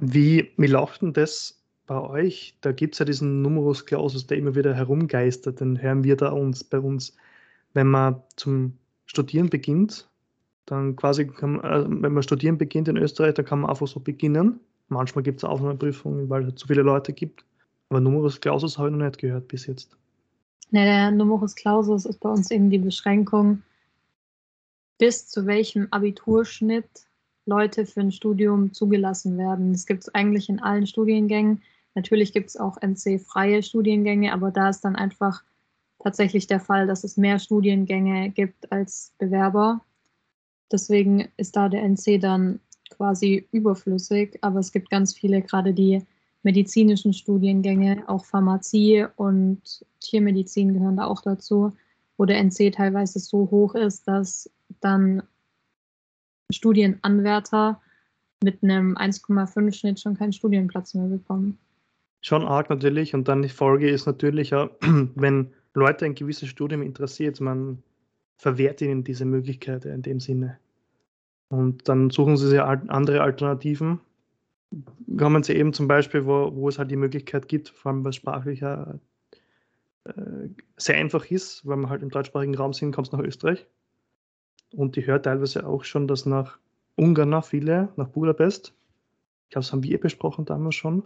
Wie, wie läuft denn das bei euch? Da gibt es ja diesen Numerus Clausus, der immer wieder herumgeistert, den hören wir da uns bei uns. Wenn man zum Studieren beginnt, dann quasi, kann, äh, wenn man studieren beginnt in Österreich, dann kann man einfach so beginnen. Manchmal gibt es Aufnahmeprüfungen, weil es zu viele Leute gibt. Aber Numerus Clausus habe ich noch nicht gehört bis jetzt. Ne, der Numerus Clausus ist bei uns eben die Beschränkung, bis zu welchem Abiturschnitt Leute für ein Studium zugelassen werden. Das gibt es eigentlich in allen Studiengängen. Natürlich gibt es auch NC-freie Studiengänge, aber da ist dann einfach tatsächlich der Fall, dass es mehr Studiengänge gibt als Bewerber. Deswegen ist da der NC dann quasi überflüssig, aber es gibt ganz viele, gerade die medizinischen Studiengänge, auch Pharmazie und Tiermedizin gehören da auch dazu, wo der NC teilweise so hoch ist, dass dann Studienanwärter mit einem 1,5 Schnitt schon keinen Studienplatz mehr bekommen. Schon arg natürlich. Und dann die Folge ist natürlich, wenn Leute ein gewisses Studium interessiert, man verwehrt ihnen diese Möglichkeit in dem Sinne. Und dann suchen sie sich andere Alternativen. Kommen sie eben zum Beispiel, wo, wo es halt die Möglichkeit gibt, vor allem was sprachlich äh, sehr einfach ist, weil wir halt im deutschsprachigen Raum sind, kommst nach Österreich. Und ich höre teilweise auch schon, dass nach Ungarn nach viele, nach Budapest, ich glaube, das haben wir besprochen damals schon.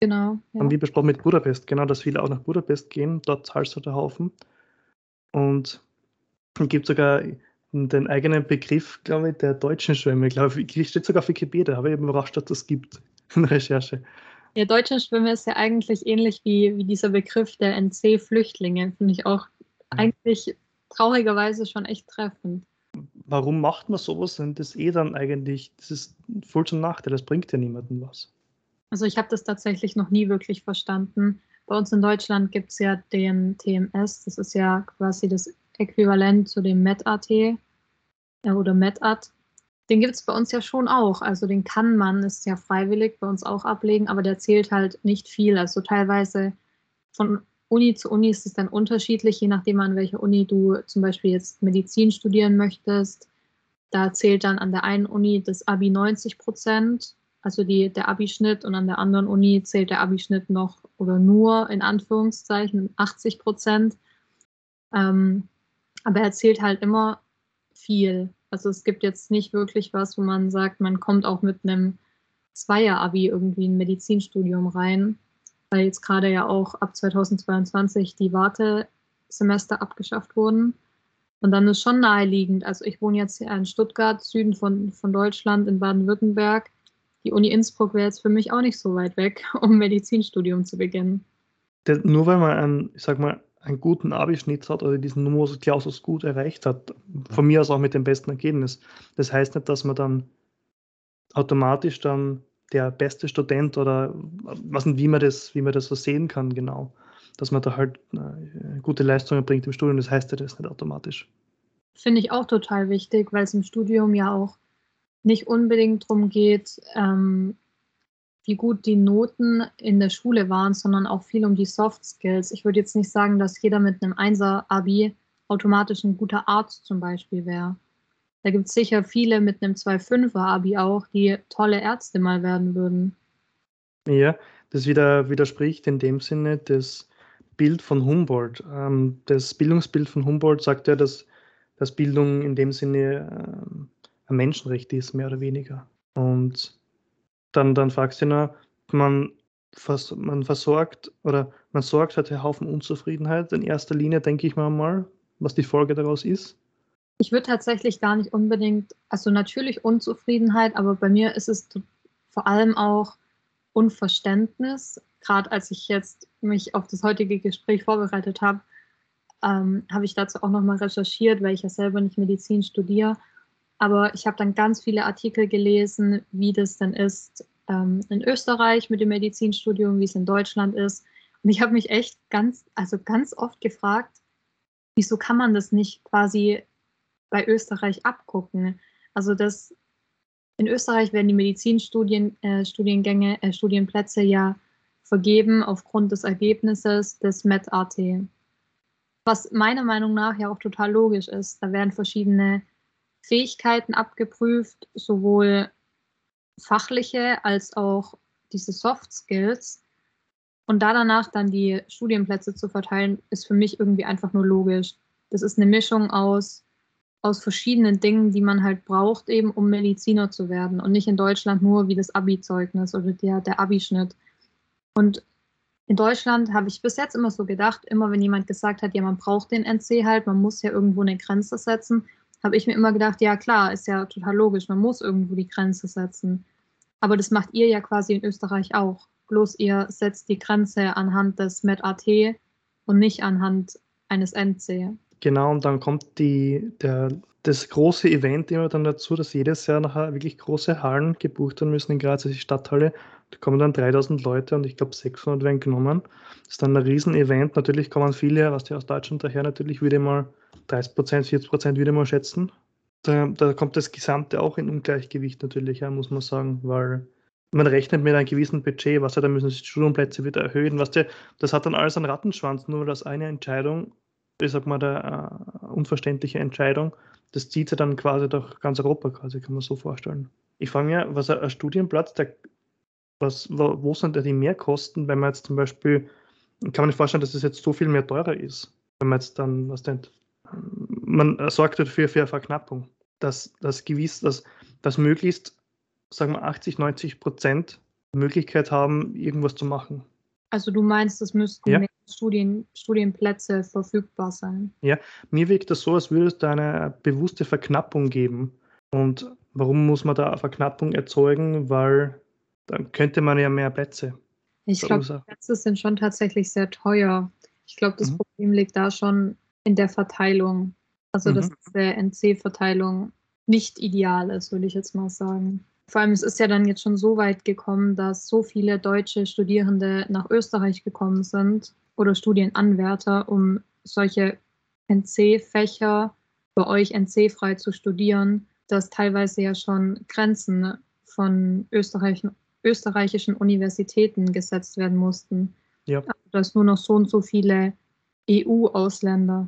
Genau. Ja. Haben wir besprochen mit Budapest, genau, dass viele auch nach Budapest gehen, dort zahlst du der Haufen. Und es gibt sogar den eigenen Begriff, glaube ich, der deutschen Schwämme. Ich glaube, ich steht sogar auf Wikipedia, aber ich bin überrascht, dass das gibt in der Recherche. Ja, deutsche Schwimme ist ja eigentlich ähnlich wie, wie dieser Begriff der NC-Flüchtlinge. Finde ich auch mhm. eigentlich traurigerweise schon echt treffend. Warum macht man sowas, wenn das eh dann eigentlich, das ist voll zum Nachteil, das bringt ja niemandem was. Also ich habe das tatsächlich noch nie wirklich verstanden. Bei uns in Deutschland gibt es ja den TMS, das ist ja quasi das Äquivalent zu dem MET-AT äh, oder MET-AT. Den gibt es bei uns ja schon auch. Also den kann man, ist ja freiwillig, bei uns auch ablegen, aber der zählt halt nicht viel. Also teilweise von Uni zu Uni ist es dann unterschiedlich, je nachdem an welcher Uni du zum Beispiel jetzt Medizin studieren möchtest. Da zählt dann an der einen Uni das Abi 90 Prozent, also die, der Abischnitt, und an der anderen Uni zählt der Abischnitt noch oder nur in Anführungszeichen 80 Prozent. Ähm, aber er zählt halt immer viel. Also es gibt jetzt nicht wirklich was, wo man sagt, man kommt auch mit einem Zweier-Abi irgendwie in ein Medizinstudium rein, weil jetzt gerade ja auch ab 2022 die Wartesemester abgeschafft wurden. Und dann ist schon naheliegend, also ich wohne jetzt hier in Stuttgart, Süden von, von Deutschland, in Baden-Württemberg. Die Uni Innsbruck wäre jetzt für mich auch nicht so weit weg, um Medizinstudium zu beginnen. Das, nur weil man ein, ich sag mal, einen guten Abischnitt hat oder diesen Numerus Clausus gut erreicht hat, von mir aus auch mit dem besten Ergebnis. Das heißt nicht, dass man dann automatisch dann der beste Student oder was nicht, wie man das, wie man das so sehen kann, genau. Dass man da halt äh, gute Leistungen bringt im Studium, das heißt ja das nicht automatisch. Finde ich auch total wichtig, weil es im Studium ja auch nicht unbedingt darum geht, ähm, wie gut die Noten in der Schule waren, sondern auch viel um die Soft Skills. Ich würde jetzt nicht sagen, dass jeder mit einem Einser-Abi automatisch ein guter Arzt zum Beispiel wäre. Da gibt es sicher viele mit einem 2-5er-Abi auch, die tolle Ärzte mal werden würden. Ja, das wieder, widerspricht in dem Sinne das Bild von Humboldt. Ähm, das Bildungsbild von Humboldt sagt ja, dass, dass Bildung in dem Sinne ähm, ein Menschenrecht ist, mehr oder weniger. Und dann, dann fragst du nur, man, vers man versorgt oder man sorgt halt einen Haufen Unzufriedenheit. In erster Linie denke ich mal mal, was die Folge daraus ist. Ich würde tatsächlich gar nicht unbedingt, also natürlich Unzufriedenheit, aber bei mir ist es vor allem auch Unverständnis. Gerade als ich jetzt mich auf das heutige Gespräch vorbereitet habe, ähm, habe ich dazu auch nochmal recherchiert, weil ich ja selber nicht Medizin studiere. Aber ich habe dann ganz viele Artikel gelesen, wie das denn ist ähm, in Österreich mit dem Medizinstudium, wie es in Deutschland ist. Und ich habe mich echt ganz, also ganz oft gefragt, wieso kann man das nicht quasi bei Österreich abgucken? Also das in Österreich werden die Medizinstudien äh, äh, Studienplätze ja vergeben aufgrund des Ergebnisses des MET-AT. Was meiner Meinung nach ja auch total logisch ist. Da werden verschiedene Fähigkeiten abgeprüft, sowohl fachliche als auch diese Soft Skills und da danach dann die Studienplätze zu verteilen, ist für mich irgendwie einfach nur logisch. Das ist eine Mischung aus, aus verschiedenen Dingen, die man halt braucht, eben um Mediziner zu werden und nicht in Deutschland nur wie das Abi-Zeugnis oder der, der Abischnitt. Und in Deutschland habe ich bis jetzt immer so gedacht, immer wenn jemand gesagt hat, ja, man braucht den NC halt, man muss ja irgendwo eine Grenze setzen, habe ich mir immer gedacht, ja klar, ist ja total logisch, man muss irgendwo die Grenze setzen. Aber das macht ihr ja quasi in Österreich auch. Bloß ihr setzt die Grenze anhand des MedAT und nicht anhand eines NC. Genau, und dann kommt die, der, das große Event immer dann dazu, dass jedes Jahr nachher wirklich große Hallen gebucht werden müssen in Graz, also die Stadthalle. Da kommen dann 3000 Leute und ich glaube 600 werden genommen. Das ist dann ein Riesen-Event. Natürlich kommen viele, was die aus Deutschland daher natürlich wieder mal 30 Prozent, 40 Prozent wieder mal schätzen. Da, da, kommt das Gesamte auch in Ungleichgewicht natürlich, ja, muss man sagen, weil man rechnet mit einem gewissen Budget, was ja, da müssen sich die Studienplätze wieder erhöhen, was der, das hat dann alles einen Rattenschwanz, nur weil das eine Entscheidung, ich sag mal, der uh, unverständliche Entscheidung, das zieht sich dann quasi durch ganz Europa quasi, kann man so vorstellen. Ich frage mich, was ein Studienplatz, der, was, wo, wo sind da die Mehrkosten, wenn man jetzt zum Beispiel, kann man nicht vorstellen, dass es das jetzt so viel mehr teurer ist, wenn man jetzt dann, was denn, man sorgt dafür für eine Verknappung, dass, dass gewiss, dass, dass möglichst, sagen wir 80, 90 Prozent Möglichkeit haben, irgendwas zu machen. Also du meinst, es müssten ja. Studien, Studienplätze verfügbar sein? Ja, mir wirkt das so, als würde es da eine bewusste Verknappung geben. Und warum muss man da eine Verknappung erzeugen? Weil dann könnte man ja mehr Plätze. Ich glaube, die Plätze sind schon tatsächlich sehr teuer. Ich glaube, das mhm. Problem liegt da schon in der Verteilung. Also, mhm. dass diese NC-Verteilung nicht ideal ist, würde ich jetzt mal sagen. Vor allem, es ist ja dann jetzt schon so weit gekommen, dass so viele deutsche Studierende nach Österreich gekommen sind oder Studienanwärter, um solche NC-Fächer bei euch NC-frei zu studieren, dass teilweise ja schon Grenzen von österreichischen, österreichischen Universitäten gesetzt werden mussten. Ja. Also, dass nur noch so und so viele EU-Ausländer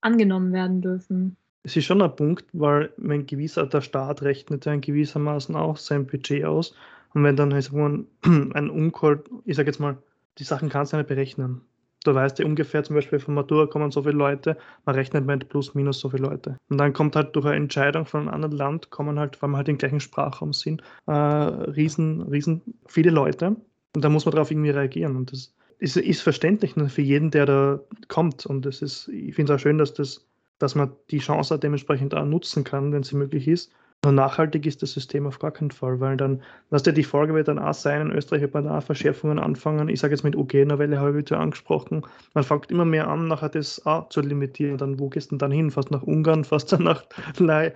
angenommen werden dürfen. Es ist schon ein Punkt, weil ein gewisser, der Staat rechnet ja in gewissermaßen auch sein Budget aus. Und wenn dann also ein, ein Unkoll, ich sage jetzt mal, die Sachen kannst du nicht berechnen. Du weißt ja ungefähr, zum Beispiel von Matura kommen so viele Leute, man rechnet mit plus minus so viele Leute. Und dann kommt halt durch eine Entscheidung von einem anderen Land, kommen halt, weil wir halt im gleichen Sprachraum sind, äh, riesen, riesen viele Leute. Und da muss man darauf irgendwie reagieren. Und das ist, ist verständlich ne, für jeden, der da kommt. Und das ist, ich finde es auch schön, dass, das, dass man die Chance dementsprechend auch nutzen kann, wenn sie möglich ist. Nachhaltig ist das System auf gar keinen Fall, weil dann, was ja die Folge wird dann auch sein, in Österreich wird man da Verschärfungen anfangen. Ich sage jetzt mit UG-Novelle habe ich ja angesprochen. Man fängt immer mehr an, nachher das auch zu limitieren. Dann, wo gehst du denn dann hin? Fast nach Ungarn, fast dann nach, äh,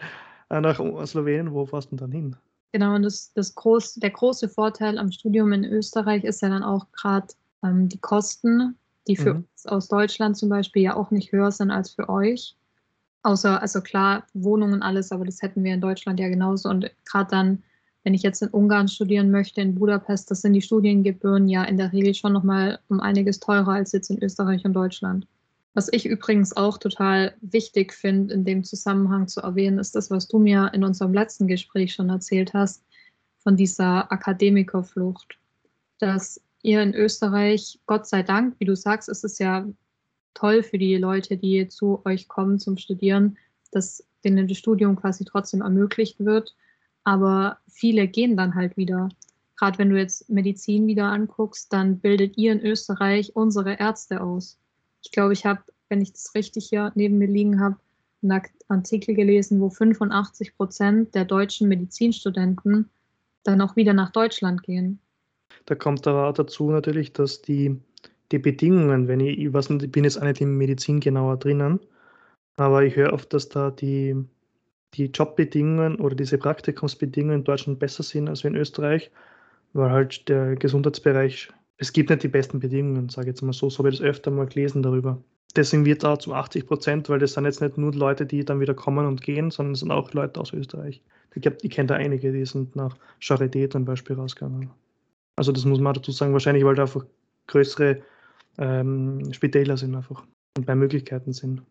nach Slowenien, wo fährst du denn dann hin? Genau, und das, das groß, der große Vorteil am Studium in Österreich ist ja dann auch gerade ähm, die Kosten, die für mhm. uns aus Deutschland zum Beispiel ja auch nicht höher sind als für euch. Außer, also klar, Wohnungen alles, aber das hätten wir in Deutschland ja genauso. Und gerade dann, wenn ich jetzt in Ungarn studieren möchte, in Budapest, das sind die Studiengebühren ja in der Regel schon nochmal um einiges teurer als jetzt in Österreich und Deutschland. Was ich übrigens auch total wichtig finde, in dem Zusammenhang zu erwähnen, ist das, was du mir in unserem letzten Gespräch schon erzählt hast, von dieser Akademikerflucht. Dass ihr in Österreich, Gott sei Dank, wie du sagst, ist es ja toll für die Leute, die zu euch kommen zum Studieren, dass denen das Studium quasi trotzdem ermöglicht wird. Aber viele gehen dann halt wieder. Gerade wenn du jetzt Medizin wieder anguckst, dann bildet ihr in Österreich unsere Ärzte aus. Ich glaube, ich habe, wenn ich das richtig hier neben mir liegen habe, einen Artikel gelesen, wo 85 Prozent der deutschen Medizinstudenten dann auch wieder nach Deutschland gehen. Da kommt aber dazu natürlich, dass die, die Bedingungen, wenn ich, ich weiß nicht, ich bin jetzt auch nicht in Medizin genauer drinnen, aber ich höre oft, dass da die, die Jobbedingungen oder diese Praktikumsbedingungen in Deutschland besser sind als in Österreich, weil halt der Gesundheitsbereich, es gibt nicht die besten Bedingungen, sage ich jetzt mal so, so habe ich das öfter mal gelesen darüber. Deswegen wird da zu 80 Prozent, weil das sind jetzt nicht nur Leute, die dann wieder kommen und gehen, sondern es sind auch Leute aus Österreich. Ich, ich kenne da einige, die sind nach Charité zum Beispiel rausgegangen. Also das muss man dazu sagen, wahrscheinlich, weil da einfach größere ähm, Spitäler sind einfach und mehr Möglichkeiten sind.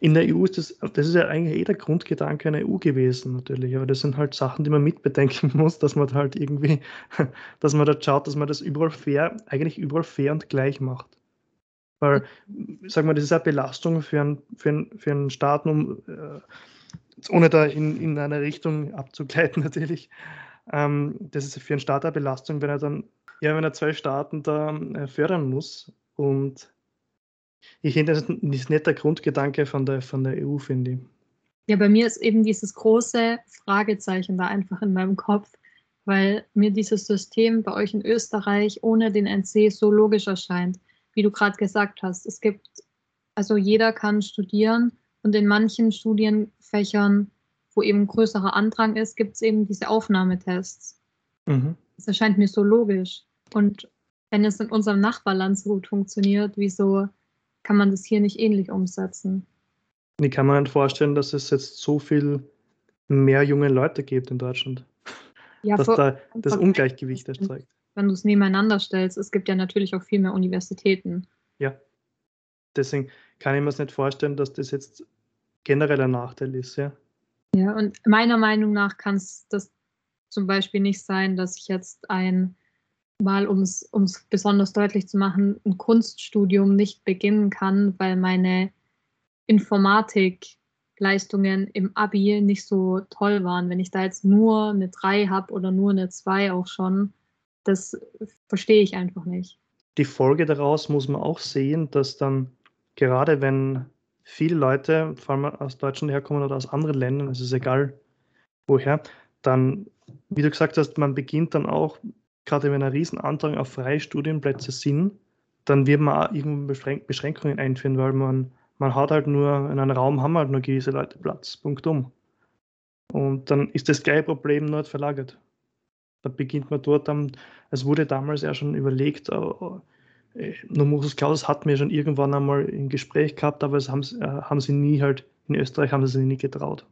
In der EU ist das, das ist ja eigentlich eh der Grundgedanke einer EU gewesen, natürlich. Aber das sind halt Sachen, die man mitbedenken muss, dass man halt irgendwie, dass man da schaut, dass man das überall fair, eigentlich überall fair und gleich macht. Weil, sag mal, das ist eine Belastung für einen, für einen, für einen Staat, um, äh, ohne da in, in eine Richtung abzugleiten natürlich. Ähm, das ist für einen Staat eine Belastung, wenn er dann, ja, wenn er zwei Staaten da äh, fördern muss. Und ich finde, das ist nicht der Grundgedanke von der, von der EU, finde ich. Ja, bei mir ist eben dieses große Fragezeichen da einfach in meinem Kopf, weil mir dieses System bei euch in Österreich ohne den NC so logisch erscheint, wie du gerade gesagt hast. Es gibt, also jeder kann studieren und in manchen Studienfächern, wo eben größerer Andrang ist, gibt es eben diese Aufnahmetests. Mhm. Das erscheint mir so logisch. Und wenn es in unserem Nachbarland so gut funktioniert, wieso kann man das hier nicht ähnlich umsetzen. Ich kann mir nicht vorstellen, dass es jetzt so viel mehr junge Leute gibt in Deutschland. Ja, dass da das Ungleichgewicht erzeugt. Wenn du es nebeneinander stellst, es gibt ja natürlich auch viel mehr Universitäten. Ja. Deswegen kann ich mir es nicht vorstellen, dass das jetzt generell ein Nachteil ist, ja. Ja, und meiner Meinung nach kann es das zum Beispiel nicht sein, dass ich jetzt ein mal, um es besonders deutlich zu machen, ein Kunststudium nicht beginnen kann, weil meine Informatikleistungen im Abi nicht so toll waren. Wenn ich da jetzt nur eine 3 habe oder nur eine 2 auch schon, das verstehe ich einfach nicht. Die Folge daraus muss man auch sehen, dass dann gerade wenn viele Leute, vor allem aus Deutschland herkommen oder aus anderen Ländern, es ist egal woher, dann, wie du gesagt hast, man beginnt dann auch gerade wenn ein Riesenantrag auf freie Studienplätze sind, dann wird man auch irgendwo Beschränkungen einführen, weil man, man hat halt nur, in einem Raum haben halt nur gewisse Leute Platz, Punktum. Und dann ist das gleiche Problem nur verlagert. Da beginnt man dort dann, es wurde damals ja schon überlegt, uh, Numerus Clausus hatten wir schon irgendwann einmal ein Gespräch gehabt, aber es haben, äh, haben sie nie halt, in Österreich haben sie sich nie getraut.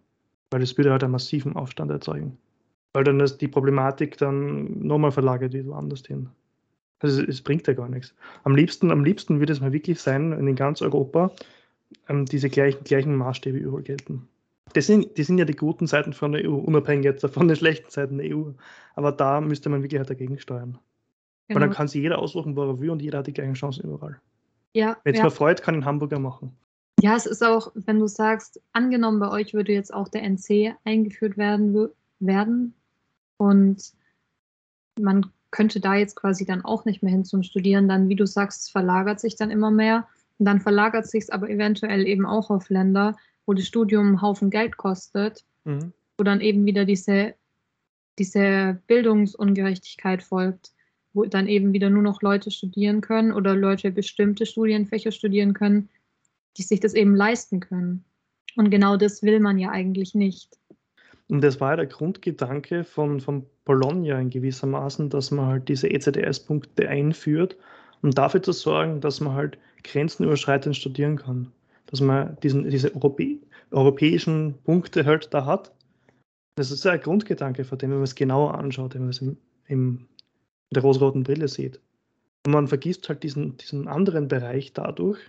Weil das würde halt einen massiven Aufstand erzeugen weil dann ist die Problematik dann nochmal verlagert wird woanders hin. Also es bringt ja gar nichts. Am liebsten, am liebsten würde es mal wirklich sein, wenn in ganz Europa ähm, diese gleichen, gleichen Maßstäbe überall gelten. Das sind, die sind ja die guten Seiten von der EU, unabhängig jetzt von den schlechten Seiten der EU. Aber da müsste man wirklich halt dagegen steuern. Genau. Weil dann kann sich jeder aussuchen, wo er will und jeder hat die gleichen Chancen überall. Ja, Wenn es ja. mal freut, kann in Hamburger machen. Ja, es ist auch, wenn du sagst, angenommen bei euch würde jetzt auch der NC eingeführt werden, werden und man könnte da jetzt quasi dann auch nicht mehr hin zum Studieren. Dann, wie du sagst, verlagert sich dann immer mehr. Und dann verlagert sich es aber eventuell eben auch auf Länder, wo das Studium einen Haufen Geld kostet, mhm. wo dann eben wieder diese, diese Bildungsungerechtigkeit folgt, wo dann eben wieder nur noch Leute studieren können oder Leute bestimmte Studienfächer studieren können, die sich das eben leisten können. Und genau das will man ja eigentlich nicht. Und das war ja der Grundgedanke von, von Bologna in gewissermaßen, dass man halt diese ECDS-Punkte einführt, um dafür zu sorgen, dass man halt grenzenüberschreitend studieren kann. Dass man diesen, diese Europä europäischen Punkte halt da hat. Das ist ja ein Grundgedanke von dem, wenn man es genauer anschaut, wenn man es im, im, in der rosroten Brille sieht. Und man vergisst halt diesen, diesen anderen Bereich dadurch,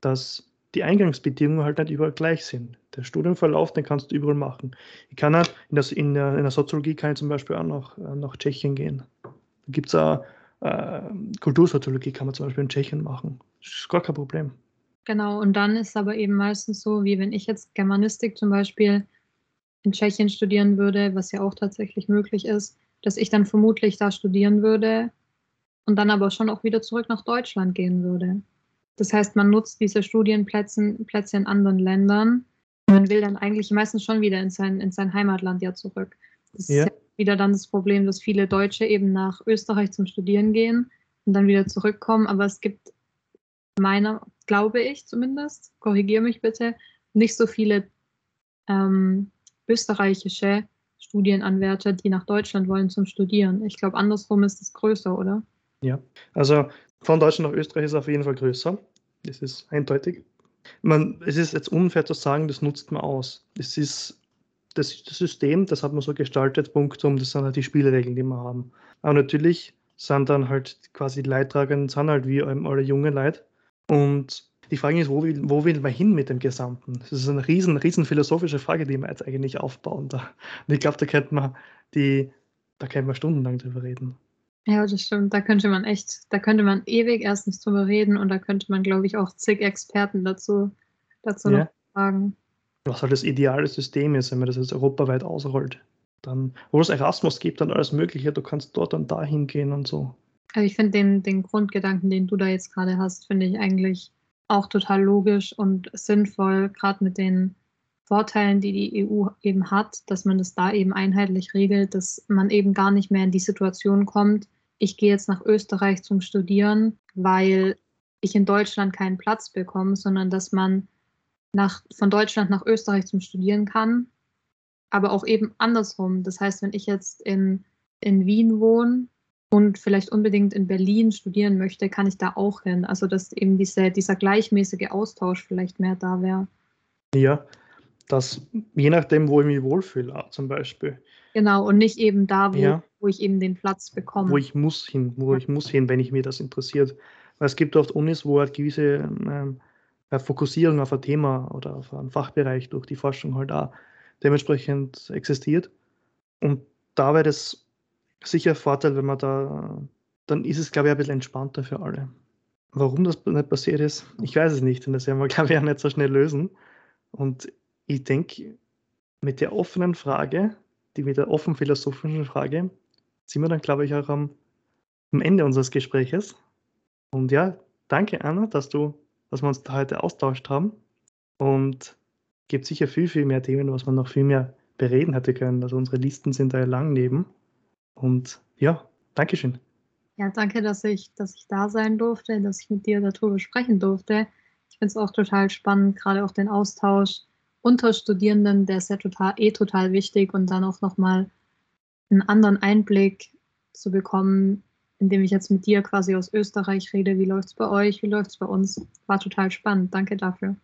dass die Eingangsbedingungen halt nicht überall gleich sind. Der Studienverlauf, den kannst du überall machen. Ich kann halt in, der, in, der, in der Soziologie kann ich zum Beispiel auch nach, äh, nach Tschechien gehen. Da gibt es auch äh, Kultursoziologie, kann man zum Beispiel in Tschechien machen. Das ist gar kein Problem. Genau, und dann ist es aber eben meistens so, wie wenn ich jetzt Germanistik zum Beispiel in Tschechien studieren würde, was ja auch tatsächlich möglich ist, dass ich dann vermutlich da studieren würde und dann aber schon auch wieder zurück nach Deutschland gehen würde. Das heißt, man nutzt diese Studienplätze Plätze in anderen Ländern. Man will dann eigentlich meistens schon wieder in sein, in sein Heimatland ja zurück. Das ja. ist ja wieder dann das Problem, dass viele Deutsche eben nach Österreich zum Studieren gehen und dann wieder zurückkommen. Aber es gibt meiner, glaube ich zumindest, korrigiere mich bitte, nicht so viele ähm, österreichische Studienanwärter, die nach Deutschland wollen zum Studieren. Ich glaube, andersrum ist es größer, oder? Ja, also von Deutschland nach Österreich ist es auf jeden Fall größer. Das ist eindeutig. Man, es ist jetzt unfair zu sagen, das nutzt man aus. Es ist das, das System, das hat man so gestaltet, Punktum, das sind halt die Spielregeln, die wir haben. Aber natürlich sind dann halt quasi die Leidtragenden, sind halt wie alle junge Leute. Und die Frage ist, wo will, wo will man hin mit dem Gesamten? Das ist eine riesen, riesen philosophische Frage, die wir jetzt eigentlich aufbauen. Da. Und ich glaube, da könnte man die, da könnte man stundenlang drüber reden. Ja, das stimmt. Da könnte man echt, da könnte man ewig erstens drüber reden und da könnte man, glaube ich, auch zig Experten dazu, dazu ja. noch fragen. Was halt das ideale System ist, wenn man das jetzt europaweit ausrollt. Dann, wo es Erasmus gibt und alles Mögliche, du kannst dort und da hingehen und so. Also ich finde den, den Grundgedanken, den du da jetzt gerade hast, finde ich eigentlich auch total logisch und sinnvoll, gerade mit den Vorteilen, die die EU eben hat, dass man das da eben einheitlich regelt, dass man eben gar nicht mehr in die Situation kommt, ich gehe jetzt nach Österreich zum Studieren, weil ich in Deutschland keinen Platz bekomme, sondern dass man nach, von Deutschland nach Österreich zum Studieren kann, aber auch eben andersrum. Das heißt, wenn ich jetzt in, in Wien wohne und vielleicht unbedingt in Berlin studieren möchte, kann ich da auch hin. Also dass eben diese, dieser gleichmäßige Austausch vielleicht mehr da wäre. Ja, das je nachdem, wo ich mich wohlfühle, zum Beispiel. Genau, und nicht eben da, wo, ja. wo ich eben den Platz bekomme. Wo ich muss hin, wo ja. ich muss hin, wenn ich mir das interessiert. Weil es gibt oft Unis, wo halt gewisse ähm, Fokussierung auf ein Thema oder auf einen Fachbereich durch die Forschung halt auch dementsprechend existiert. Und da wäre das sicher ein Vorteil, wenn man da, dann ist es, glaube ich, ein bisschen entspannter für alle. Warum das nicht passiert ist, ich weiß es nicht. Und das werden wir, glaube ich, auch nicht so schnell lösen. Und ich denke, mit der offenen Frage, die mit der offen philosophischen Frage, sind wir dann, glaube ich, auch am, am Ende unseres Gespräches. Und ja, danke, Anna, dass du, dass wir uns da heute austauscht haben. Und gibt sicher viel, viel mehr Themen, was man noch viel mehr bereden hätte können. Also unsere Listen sind da ja lang neben. Und ja, Dankeschön. Ja, danke, dass ich, dass ich da sein durfte, dass ich mit dir darüber sprechen durfte. Ich finde es auch total spannend, gerade auch den Austausch unter Studierenden, der ist ja total, eh total wichtig und dann auch nochmal einen anderen Einblick zu bekommen, indem ich jetzt mit dir quasi aus Österreich rede. Wie läuft es bei euch? Wie läuft es bei uns? War total spannend. Danke dafür.